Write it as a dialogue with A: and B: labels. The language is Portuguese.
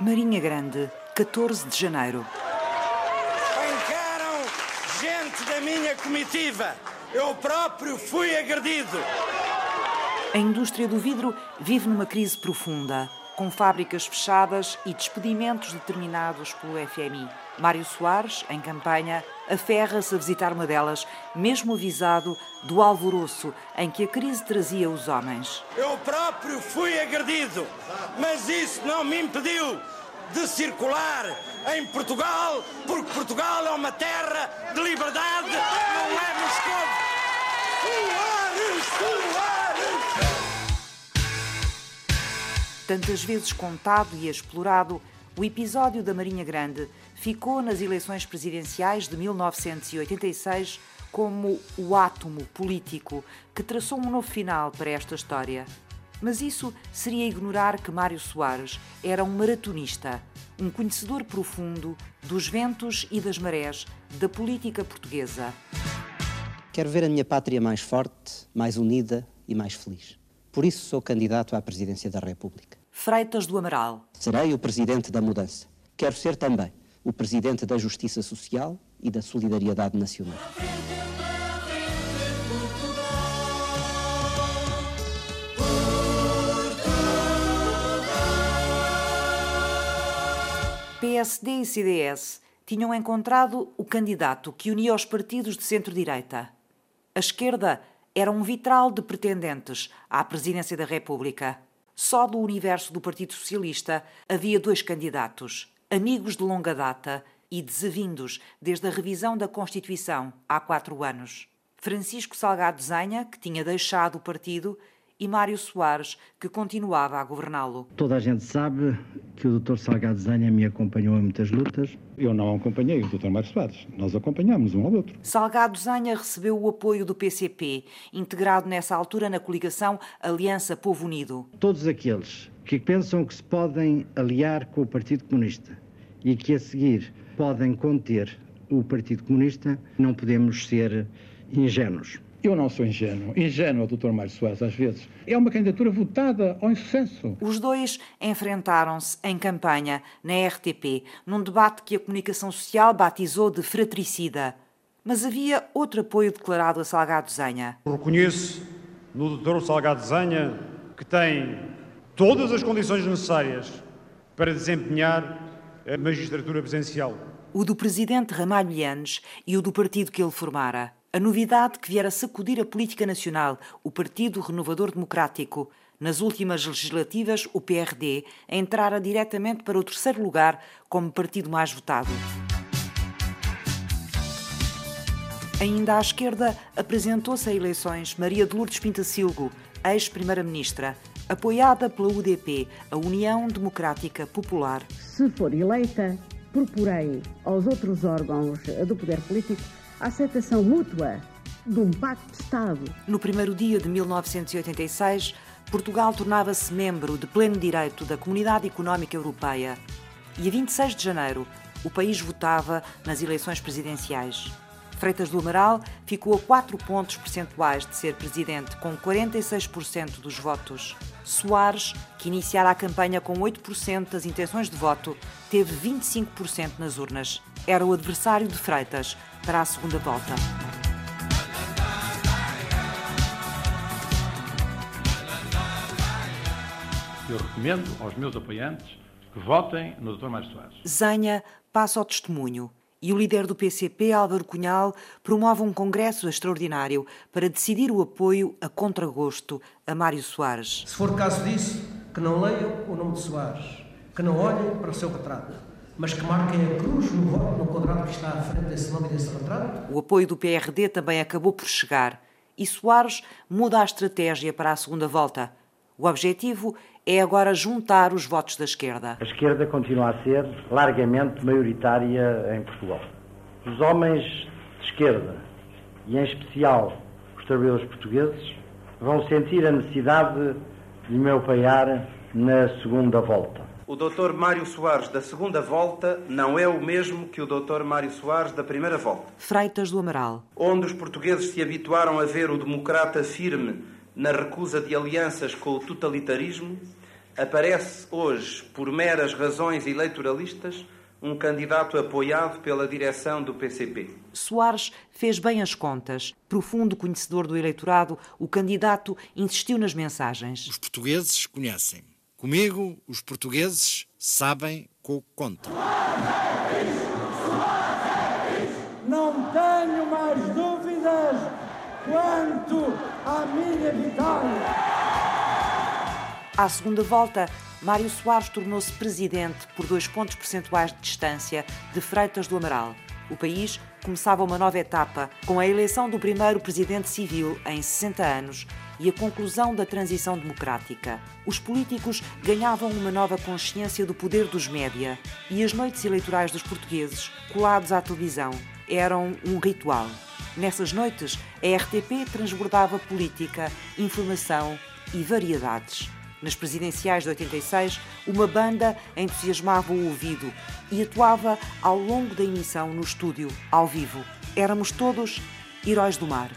A: Marinha Grande, 14 de janeiro.
B: Pancaram gente da minha comitiva. Eu próprio fui agredido.
A: A indústria do vidro vive numa crise profunda, com fábricas fechadas e despedimentos determinados pelo FMI. Mário Soares, em campanha, aferra-se a visitar uma delas, mesmo avisado do alvoroço em que a crise trazia os homens.
B: Eu próprio fui agredido, mas isso não me impediu de circular em Portugal, porque Portugal é uma terra de liberdade, não é Moscou. Soares, Soares!
A: Tantas vezes contado e explorado, o episódio da Marinha Grande ficou nas eleições presidenciais de 1986 como o átomo político que traçou um novo final para esta história. Mas isso seria ignorar que Mário Soares era um maratonista, um conhecedor profundo dos ventos e das marés da política portuguesa.
C: Quero ver a minha pátria mais forte, mais unida e mais feliz. Por isso sou candidato à presidência da República.
A: Freitas do Amaral.
C: Serei o presidente da mudança. Quero ser também o presidente da justiça social e da solidariedade nacional.
A: PSD e CDS tinham encontrado o candidato que unia os partidos de centro-direita. A esquerda era um vitral de pretendentes à presidência da República. Só do universo do Partido Socialista havia dois candidatos, amigos de longa data e desavindos desde a revisão da Constituição há quatro anos. Francisco Salgado Zenha, que tinha deixado o partido, e Mário Soares, que continuava a governá-lo.
D: Toda a gente sabe que o Dr. Salgado Zenha me acompanhou em muitas lutas.
E: Eu não acompanhei o Dr. Mário Soares, nós acompanhámos um ao outro.
A: Salgado Zenha recebeu o apoio do PCP, integrado nessa altura na coligação Aliança Povo Unido.
D: Todos aqueles que pensam que se podem aliar com o Partido Comunista e que a seguir podem conter o Partido Comunista, não podemos ser ingênuos.
E: Eu não sou ingênuo. Ingênuo Dr. Mário Soares, às vezes. É uma candidatura votada ao insucesso.
A: Os dois enfrentaram-se em campanha na RTP, num debate que a comunicação social batizou de fratricida. Mas havia outro apoio declarado a Salgado Zenha.
F: Reconheço no Dr. Salgado Zenha que tem todas as condições necessárias para desempenhar a magistratura presencial.
A: O do presidente Ramalho Yanes e o do partido que ele formara. A novidade que viera sacudir a política nacional, o Partido Renovador Democrático. Nas últimas legislativas, o PRD entrara diretamente para o terceiro lugar como partido mais votado. Ainda à esquerda, apresentou-se a eleições Maria de Lourdes Pintacilgo, ex-primeira-ministra, apoiada pela UDP, a União Democrática Popular.
G: Se for eleita, proporei aos outros órgãos do poder político a aceitação mútua de um pacto de Estado.
A: No primeiro dia de 1986, Portugal tornava-se membro de pleno direito da Comunidade Económica Europeia. E a 26 de janeiro, o país votava nas eleições presidenciais. Freitas do Amaral ficou a 4 pontos percentuais de ser presidente, com 46% dos votos. Soares, que iniciara a campanha com 8% das intenções de voto, teve 25% nas urnas. Era o adversário de Freitas para a segunda volta.
H: Eu recomendo aos meus apoiantes que votem no Dr. Mário Soares.
A: Zenha passa ao testemunho e o líder do PCP, Álvaro Cunhal, promove um congresso extraordinário para decidir o apoio a contragosto a Mário Soares.
I: Se for caso disso, que não leiam o nome de Soares, que não olhem para o seu retrato, mas que marquem a cruz no voto no quadrado que está à frente desse nome e desse retrato.
A: O apoio do PRD também acabou por chegar e Soares muda a estratégia para a segunda volta. O objetivo é agora juntar os votos da esquerda.
J: A esquerda continua a ser largamente maioritária em Portugal. Os homens de esquerda, e em especial os trabalhadores portugueses, vão sentir a necessidade de me apoiar na segunda volta.
K: O Dr. Mário Soares da segunda volta não é o mesmo que o Dr. Mário Soares da primeira volta.
A: Freitas do Amaral.
K: Onde os portugueses se habituaram a ver o democrata firme na recusa de alianças com o totalitarismo, aparece hoje, por meras razões eleitoralistas, um candidato apoiado pela direção do PCP.
A: Soares fez bem as contas. Profundo conhecedor do eleitorado, o candidato insistiu nas mensagens.
L: Os portugueses conhecem. Comigo, os portugueses sabem com o contra.
B: Não tenho mais dúvidas quanto à minha vitória.
A: À segunda volta, Mário Soares tornou-se presidente por dois pontos percentuais de distância de Freitas do Amaral. O país começava uma nova etapa com a eleição do primeiro presidente civil em 60 anos e a conclusão da transição democrática. Os políticos ganhavam uma nova consciência do poder dos média e as noites eleitorais dos portugueses, colados à televisão, eram um ritual. Nessas noites, a RTP transbordava política, informação e variedades. Nas presidenciais de 86, uma banda entusiasmava o ouvido e atuava ao longo da emissão no estúdio, ao vivo. Éramos todos heróis do mar.